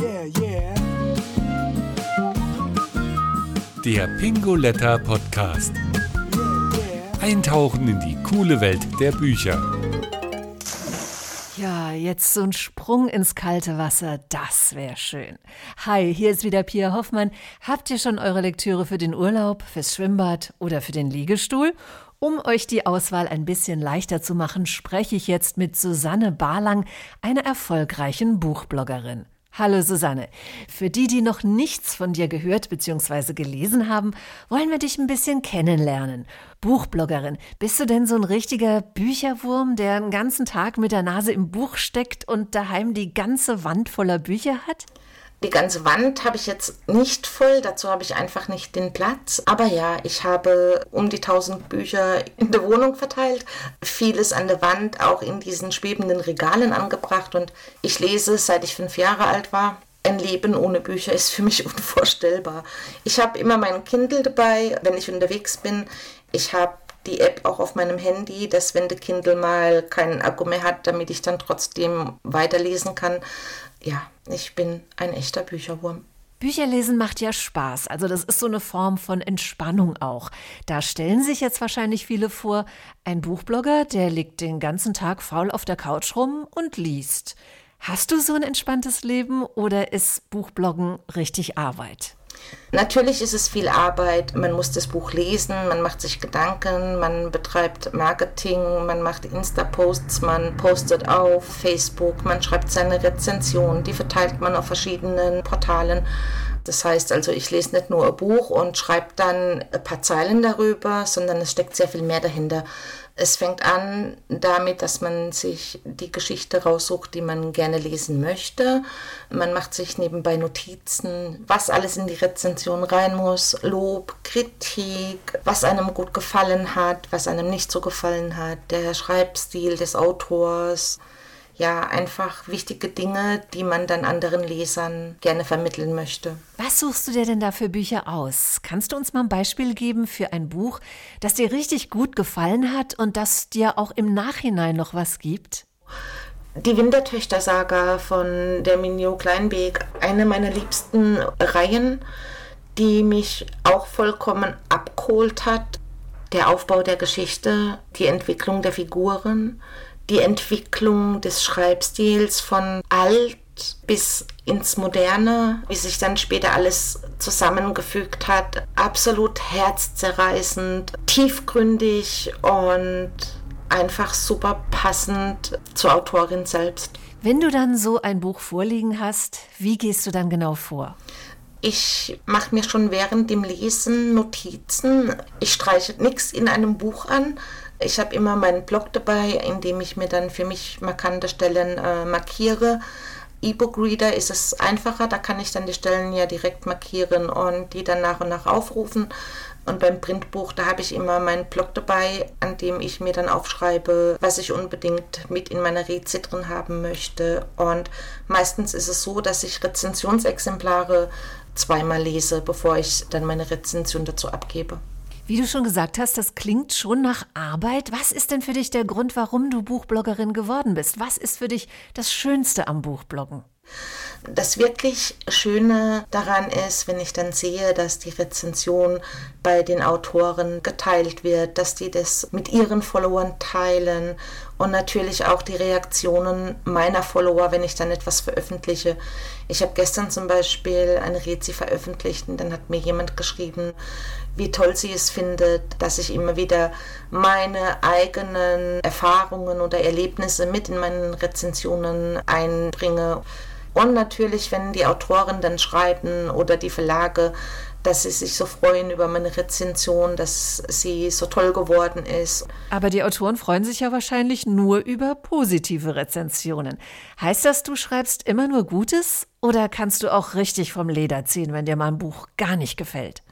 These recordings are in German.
Yeah, yeah. Der Pingoletta Podcast. Eintauchen in die coole Welt der Bücher. Ja, jetzt so ein Sprung ins kalte Wasser, das wäre schön. Hi, hier ist wieder Pia Hoffmann. Habt ihr schon eure Lektüre für den Urlaub, fürs Schwimmbad oder für den Liegestuhl? Um euch die Auswahl ein bisschen leichter zu machen, spreche ich jetzt mit Susanne Barlang, einer erfolgreichen Buchbloggerin. Hallo Susanne. Für die, die noch nichts von dir gehört bzw. gelesen haben, wollen wir dich ein bisschen kennenlernen. Buchbloggerin, bist du denn so ein richtiger Bücherwurm, der den ganzen Tag mit der Nase im Buch steckt und daheim die ganze Wand voller Bücher hat? Die ganze Wand habe ich jetzt nicht voll, dazu habe ich einfach nicht den Platz. Aber ja, ich habe um die 1000 Bücher in der Wohnung verteilt, vieles an der Wand, auch in diesen schwebenden Regalen angebracht und ich lese, seit ich fünf Jahre alt war. Ein Leben ohne Bücher ist für mich unvorstellbar. Ich habe immer mein Kindle dabei, wenn ich unterwegs bin. Ich habe die App auch auf meinem Handy, dass wenn der Kindle mal keinen Akku mehr hat, damit ich dann trotzdem weiterlesen kann. Ja, ich bin ein echter Bücherwurm. Bücherlesen macht ja Spaß, also das ist so eine Form von Entspannung auch. Da stellen sich jetzt wahrscheinlich viele vor, ein Buchblogger, der liegt den ganzen Tag faul auf der Couch rum und liest. Hast du so ein entspanntes Leben oder ist Buchbloggen richtig Arbeit? Natürlich ist es viel Arbeit. Man muss das Buch lesen, man macht sich Gedanken, man betreibt Marketing, man macht Insta-Posts, man postet auf Facebook, man schreibt seine Rezension, die verteilt man auf verschiedenen Portalen. Das heißt also, ich lese nicht nur ein Buch und schreibe dann ein paar Zeilen darüber, sondern es steckt sehr viel mehr dahinter. Es fängt an damit, dass man sich die Geschichte raussucht, die man gerne lesen möchte. Man macht sich nebenbei Notizen, was alles in die Rezension rein muss, Lob, Kritik, was einem gut gefallen hat, was einem nicht so gefallen hat, der Schreibstil des Autors ja, einfach wichtige Dinge, die man dann anderen Lesern gerne vermitteln möchte. Was suchst du dir denn da für Bücher aus? Kannst du uns mal ein Beispiel geben für ein Buch, das dir richtig gut gefallen hat und das dir auch im Nachhinein noch was gibt? Die Wintertöchter-Saga von der Minio Kleinbeek, eine meiner liebsten Reihen, die mich auch vollkommen abgeholt hat. Der Aufbau der Geschichte, die Entwicklung der Figuren, die Entwicklung des Schreibstils von alt bis ins Moderne, wie sich dann später alles zusammengefügt hat, absolut herzzerreißend, tiefgründig und einfach super passend zur Autorin selbst. Wenn du dann so ein Buch vorliegen hast, wie gehst du dann genau vor? Ich mache mir schon während dem Lesen Notizen. Ich streiche nichts in einem Buch an, ich habe immer meinen Blog dabei, in dem ich mir dann für mich markante Stellen äh, markiere. E-Book-Reader ist es einfacher, da kann ich dann die Stellen ja direkt markieren und die dann nach und nach aufrufen. Und beim Printbuch, da habe ich immer meinen Blog dabei, an dem ich mir dann aufschreibe, was ich unbedingt mit in meiner Rezi drin haben möchte. Und meistens ist es so, dass ich Rezensionsexemplare zweimal lese, bevor ich dann meine Rezension dazu abgebe. Wie du schon gesagt hast, das klingt schon nach Arbeit. Was ist denn für dich der Grund, warum du Buchbloggerin geworden bist? Was ist für dich das Schönste am Buchbloggen? Das wirklich Schöne daran ist, wenn ich dann sehe, dass die Rezension bei den Autoren geteilt wird, dass die das mit ihren Followern teilen und natürlich auch die Reaktionen meiner Follower, wenn ich dann etwas veröffentliche. Ich habe gestern zum Beispiel eine Rezi veröffentlicht und dann hat mir jemand geschrieben, wie toll sie es findet, dass ich immer wieder meine eigenen Erfahrungen oder Erlebnisse mit in meinen Rezensionen einbringe. Und natürlich, wenn die Autoren dann schreiben oder die Verlage, dass sie sich so freuen über meine Rezension, dass sie so toll geworden ist. Aber die Autoren freuen sich ja wahrscheinlich nur über positive Rezensionen. Heißt das, du schreibst immer nur Gutes oder kannst du auch richtig vom Leder ziehen, wenn dir mal ein Buch gar nicht gefällt?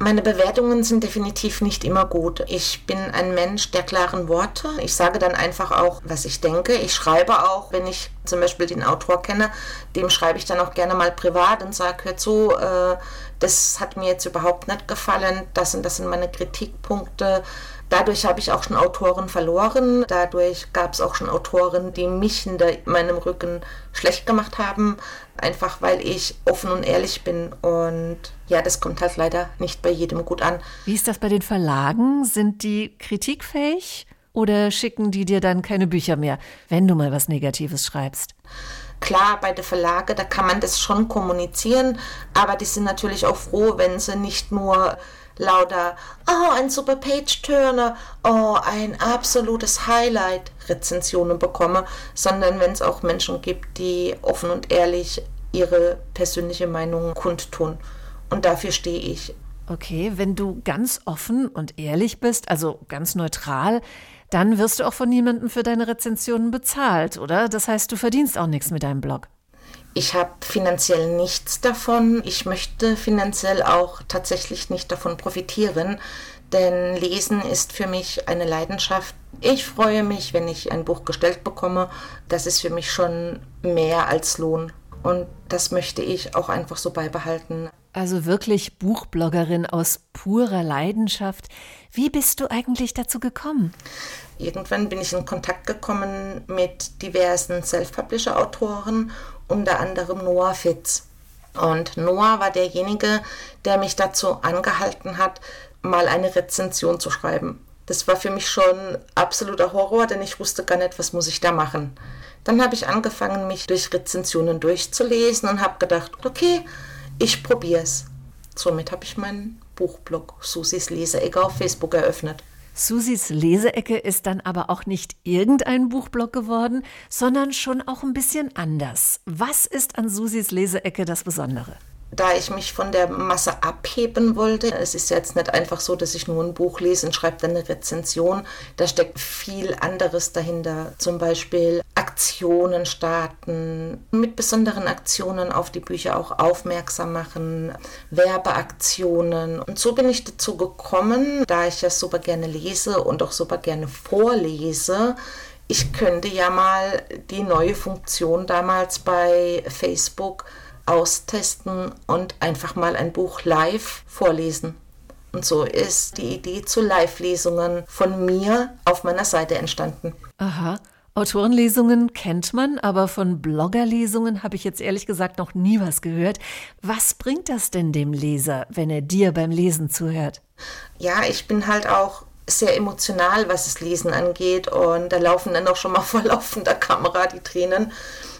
Meine Bewertungen sind definitiv nicht immer gut. Ich bin ein Mensch der klaren Worte. Ich sage dann einfach auch, was ich denke. Ich schreibe auch, wenn ich zum Beispiel den Autor kenne, dem schreibe ich dann auch gerne mal privat und sage, hör zu, äh, das hat mir jetzt überhaupt nicht gefallen, das und das sind meine Kritikpunkte. Dadurch habe ich auch schon Autoren verloren. Dadurch gab es auch schon Autoren, die mich hinter meinem Rücken schlecht gemacht haben. Einfach weil ich offen und ehrlich bin. Und ja, das kommt halt leider nicht bei jedem gut an. Wie ist das bei den Verlagen? Sind die kritikfähig oder schicken die dir dann keine Bücher mehr, wenn du mal was Negatives schreibst? Klar, bei den Verlagen, da kann man das schon kommunizieren, aber die sind natürlich auch froh, wenn sie nicht nur lauter, oh, ein super Page-Turner, oh, ein absolutes Highlight Rezensionen bekomme, sondern wenn es auch Menschen gibt, die offen und ehrlich ihre persönliche Meinung kundtun. Und dafür stehe ich. Okay, wenn du ganz offen und ehrlich bist, also ganz neutral, dann wirst du auch von niemandem für deine Rezensionen bezahlt, oder? Das heißt, du verdienst auch nichts mit deinem Blog. Ich habe finanziell nichts davon. Ich möchte finanziell auch tatsächlich nicht davon profitieren, denn Lesen ist für mich eine Leidenschaft. Ich freue mich, wenn ich ein Buch gestellt bekomme. Das ist für mich schon mehr als Lohn. Und das möchte ich auch einfach so beibehalten. Also wirklich Buchbloggerin aus purer Leidenschaft. Wie bist du eigentlich dazu gekommen? Irgendwann bin ich in Kontakt gekommen mit diversen Self-Publisher-Autoren unter anderem Noah Fitz. Und Noah war derjenige, der mich dazu angehalten hat, mal eine Rezension zu schreiben. Das war für mich schon absoluter Horror, denn ich wusste gar nicht, was muss ich da machen. Dann habe ich angefangen, mich durch Rezensionen durchzulesen und habe gedacht, okay, ich probiere es. Somit habe ich meinen Buchblog Susis Leseecke auf Facebook eröffnet. Susis Leseecke ist dann aber auch nicht irgendein Buchblog geworden, sondern schon auch ein bisschen anders. Was ist an Susis Leseecke das Besondere? da ich mich von der Masse abheben wollte. Es ist jetzt nicht einfach so, dass ich nur ein Buch lese und schreibe dann eine Rezension. Da steckt viel anderes dahinter. Zum Beispiel Aktionen starten, mit besonderen Aktionen auf die Bücher auch aufmerksam machen, Werbeaktionen. Und so bin ich dazu gekommen, da ich ja super gerne lese und auch super gerne vorlese, ich könnte ja mal die neue Funktion damals bei Facebook austesten und einfach mal ein Buch live vorlesen. Und so ist die Idee zu Live-Lesungen von mir auf meiner Seite entstanden. Aha. Autorenlesungen kennt man, aber von Bloggerlesungen habe ich jetzt ehrlich gesagt noch nie was gehört. Was bringt das denn dem Leser, wenn er dir beim Lesen zuhört? Ja, ich bin halt auch sehr emotional, was das Lesen angeht und da laufen dann auch schon mal vor laufender Kamera die Tränen.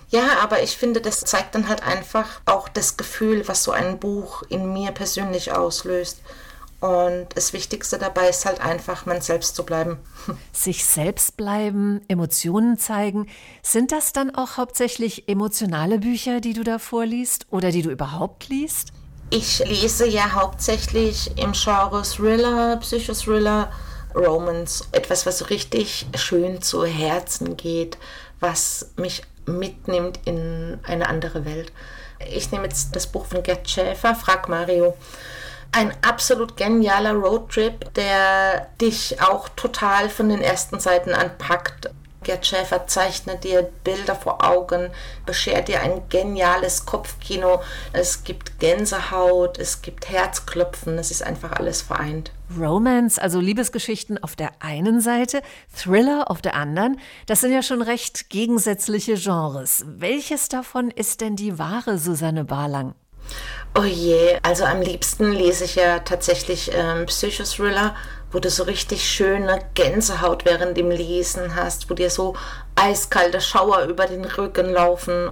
Ja, aber ich finde, das zeigt dann halt einfach auch das Gefühl, was so ein Buch in mir persönlich auslöst. Und das Wichtigste dabei ist halt einfach, man selbst zu bleiben. Sich selbst bleiben, Emotionen zeigen. Sind das dann auch hauptsächlich emotionale Bücher, die du da vorliest oder die du überhaupt liest? Ich lese ja hauptsächlich im Genre Thriller, Psychothriller, Romance. Etwas, was so richtig schön zu Herzen geht, was mich mitnimmt in eine andere Welt. Ich nehme jetzt das Buch von Gerd Schäfer, Frag Mario. Ein absolut genialer Roadtrip, der dich auch total von den ersten Seiten anpackt. Gerd Schäfer zeichnet dir Bilder vor Augen, beschert dir ein geniales Kopfkino. Es gibt Gänsehaut, es gibt Herzklopfen, es ist einfach alles vereint. Romance, also Liebesgeschichten auf der einen Seite, Thriller auf der anderen, das sind ja schon recht gegensätzliche Genres. Welches davon ist denn die wahre Susanne Barlang? Oh je, also am liebsten lese ich ja tatsächlich ähm, Psychothriller wo du so richtig schöne Gänsehaut während dem Lesen hast, wo dir so eiskalte Schauer über den Rücken laufen.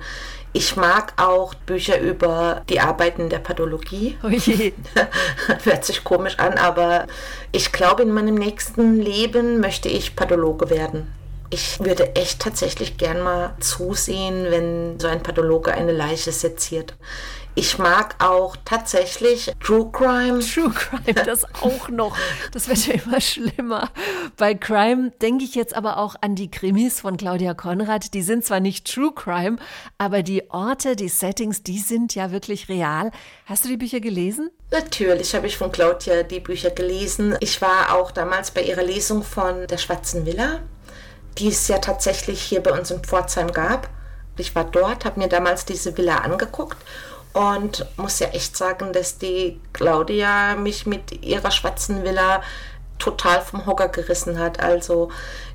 Ich mag auch Bücher über die Arbeiten der Pathologie. Oh je. Hört sich komisch an, aber ich glaube, in meinem nächsten Leben möchte ich Pathologe werden. Ich würde echt tatsächlich gern mal zusehen, wenn so ein Pathologe eine Leiche seziert. Ich mag auch tatsächlich True Crime. True Crime, das auch noch. Das wird ja immer schlimmer. Bei Crime denke ich jetzt aber auch an die Krimis von Claudia Konrad. Die sind zwar nicht True Crime, aber die Orte, die Settings, die sind ja wirklich real. Hast du die Bücher gelesen? Natürlich habe ich von Claudia die Bücher gelesen. Ich war auch damals bei ihrer Lesung von Der Schwarzen Villa, die es ja tatsächlich hier bei uns in Pforzheim gab. Ich war dort, habe mir damals diese Villa angeguckt und muss ja echt sagen, dass die Claudia mich mit ihrer schwarzen Villa total vom Hocker gerissen hat. Also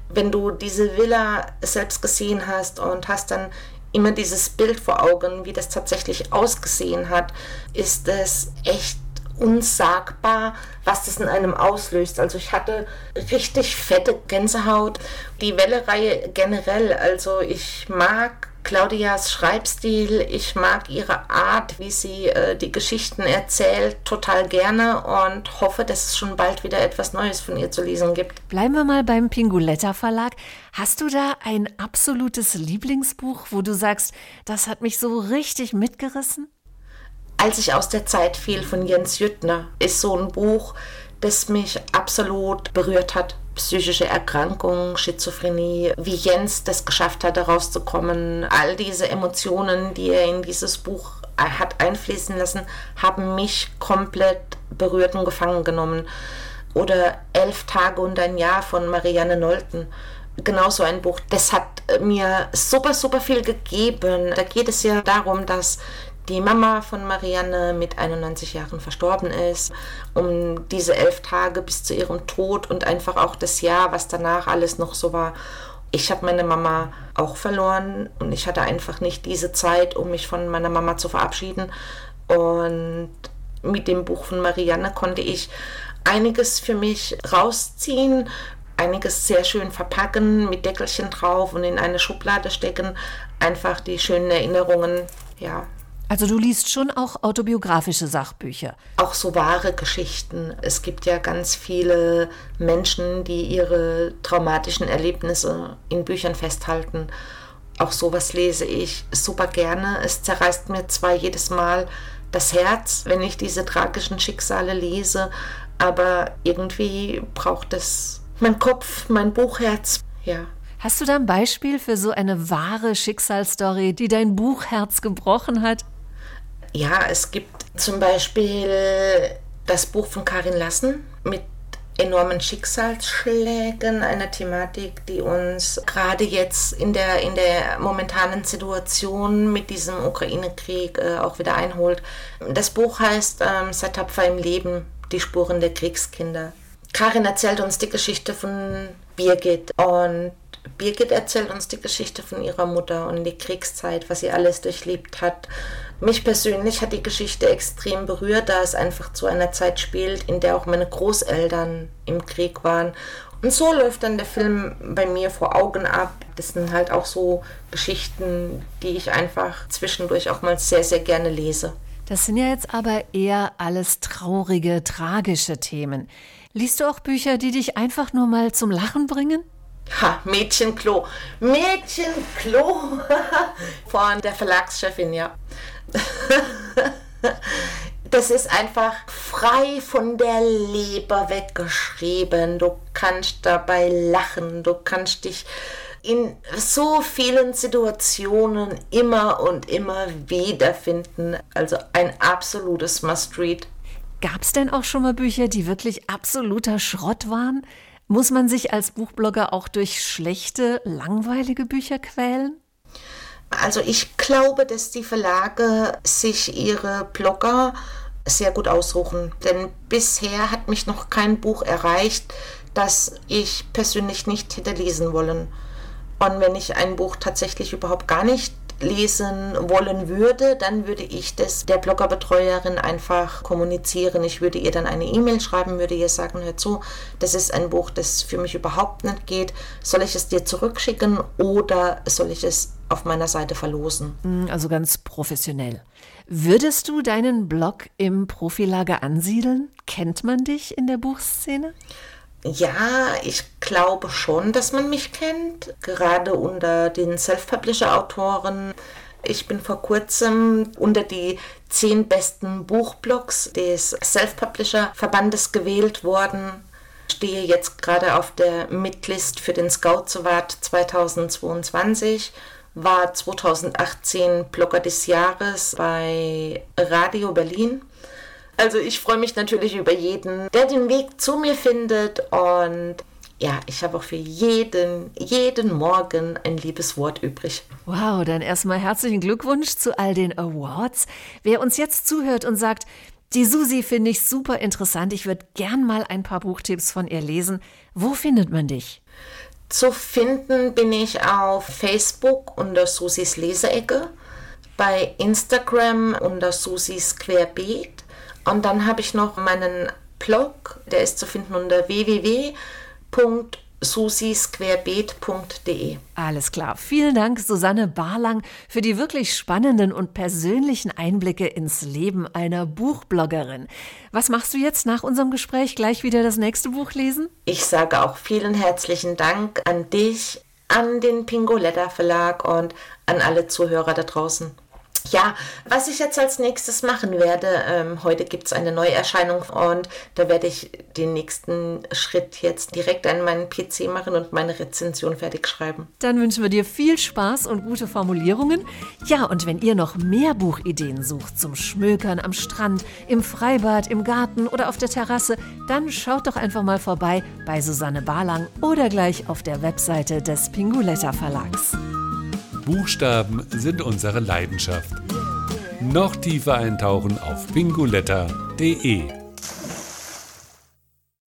wenn du diese Villa selbst gesehen hast und hast dann immer dieses Bild vor Augen, wie das tatsächlich ausgesehen hat, ist es echt unsagbar, was das in einem auslöst. Also ich hatte richtig fette Gänsehaut. Die Welle-Reihe generell, also ich mag Claudias Schreibstil, ich mag ihre Art, wie sie äh, die Geschichten erzählt, total gerne und hoffe, dass es schon bald wieder etwas Neues von ihr zu lesen gibt. Bleiben wir mal beim Pinguletta Verlag. Hast du da ein absolutes Lieblingsbuch, wo du sagst, das hat mich so richtig mitgerissen? Als ich aus der Zeit fiel von Jens Jüttner, ist so ein Buch, das mich absolut berührt hat. Psychische Erkrankungen, Schizophrenie, wie Jens das geschafft hat, daraus zu kommen. All diese Emotionen, die er in dieses Buch hat einfließen lassen, haben mich komplett berührt und gefangen genommen. Oder Elf Tage und ein Jahr von Marianne Nolten genauso ein Buch. Das hat mir super, super viel gegeben. Da geht es ja darum, dass die Mama von Marianne mit 91 Jahren verstorben ist, um diese elf Tage bis zu ihrem Tod und einfach auch das Jahr, was danach alles noch so war. Ich habe meine Mama auch verloren und ich hatte einfach nicht diese Zeit, um mich von meiner Mama zu verabschieden. Und mit dem Buch von Marianne konnte ich einiges für mich rausziehen, einiges sehr schön verpacken, mit Deckelchen drauf und in eine Schublade stecken. Einfach die schönen Erinnerungen, ja, also du liest schon auch autobiografische Sachbücher. Auch so wahre Geschichten. Es gibt ja ganz viele Menschen, die ihre traumatischen Erlebnisse in Büchern festhalten. Auch sowas lese ich super gerne. Es zerreißt mir zwar jedes Mal das Herz, wenn ich diese tragischen Schicksale lese, aber irgendwie braucht es mein Kopf, mein Buchherz. Ja. Hast du da ein Beispiel für so eine wahre Schicksalsstory, die dein Buchherz gebrochen hat? Ja, es gibt zum Beispiel das Buch von Karin Lassen mit enormen Schicksalsschlägen, einer Thematik, die uns gerade jetzt in der, in der momentanen Situation mit diesem Ukraine-Krieg äh, auch wieder einholt. Das Buch heißt ähm, Sei tapfer im Leben, die Spuren der Kriegskinder. Karin erzählt uns die Geschichte von Birgit und Birgit erzählt uns die Geschichte von ihrer Mutter und die Kriegszeit, was sie alles durchlebt hat. Mich persönlich hat die Geschichte extrem berührt, da es einfach zu einer Zeit spielt, in der auch meine Großeltern im Krieg waren. Und so läuft dann der Film bei mir vor Augen ab. Das sind halt auch so Geschichten, die ich einfach zwischendurch auch mal sehr, sehr gerne lese. Das sind ja jetzt aber eher alles traurige, tragische Themen. Liest du auch Bücher, die dich einfach nur mal zum Lachen bringen? Ha, Mädchenklo. Mädchenklo von der Verlagschefin, ja. Das ist einfach frei von der Leber weggeschrieben. Du kannst dabei lachen, du kannst dich in so vielen Situationen immer und immer wiederfinden. Also ein absolutes Must-Read. Gab es denn auch schon mal Bücher, die wirklich absoluter Schrott waren? Muss man sich als Buchblogger auch durch schlechte, langweilige Bücher quälen? Also ich glaube, dass die Verlage sich ihre Blogger sehr gut aussuchen. Denn bisher hat mich noch kein Buch erreicht, das ich persönlich nicht hätte lesen wollen. Und wenn ich ein Buch tatsächlich überhaupt gar nicht lesen wollen würde, dann würde ich das der Bloggerbetreuerin einfach kommunizieren. Ich würde ihr dann eine E-Mail schreiben, würde ihr sagen, hör zu, das ist ein Buch, das für mich überhaupt nicht geht. Soll ich es dir zurückschicken oder soll ich es auf meiner Seite verlosen? Hm, also ganz professionell. Würdest du deinen Blog im Profilager ansiedeln? Kennt man dich in der Buchszene? Ja, ich glaube schon, dass man mich kennt, gerade unter den Self-Publisher-Autoren. Ich bin vor kurzem unter die zehn besten Buchblogs des Self-Publisher-Verbandes gewählt worden. Stehe jetzt gerade auf der Midlist für den Scout Award 2022 war 2018 Blogger des Jahres bei Radio Berlin also ich freue mich natürlich über jeden, der den Weg zu mir findet und ja, ich habe auch für jeden, jeden Morgen ein liebes Wort übrig. Wow, dann erstmal herzlichen Glückwunsch zu all den Awards. Wer uns jetzt zuhört und sagt, die Susi finde ich super interessant, ich würde gern mal ein paar Buchtipps von ihr lesen, wo findet man dich? Zu finden bin ich auf Facebook unter Susis Leseecke, bei Instagram unter Susis Querbeet und dann habe ich noch meinen Blog, der ist zu finden unter www.susisquerbeet.de. Alles klar. Vielen Dank, Susanne Barlang, für die wirklich spannenden und persönlichen Einblicke ins Leben einer Buchbloggerin. Was machst du jetzt nach unserem Gespräch? Gleich wieder das nächste Buch lesen? Ich sage auch vielen herzlichen Dank an dich, an den Pingoletta Verlag und an alle Zuhörer da draußen. Ja, was ich jetzt als nächstes machen werde, ähm, heute gibt es eine Neuerscheinung und da werde ich den nächsten Schritt jetzt direkt an meinen PC machen und meine Rezension fertig schreiben. Dann wünschen wir dir viel Spaß und gute Formulierungen. Ja, und wenn ihr noch mehr Buchideen sucht zum Schmökern am Strand, im Freibad, im Garten oder auf der Terrasse, dann schaut doch einfach mal vorbei bei Susanne Barlang oder gleich auf der Webseite des Pinguletta Verlags. Buchstaben sind unsere Leidenschaft. Noch tiefer eintauchen auf bingoletta.de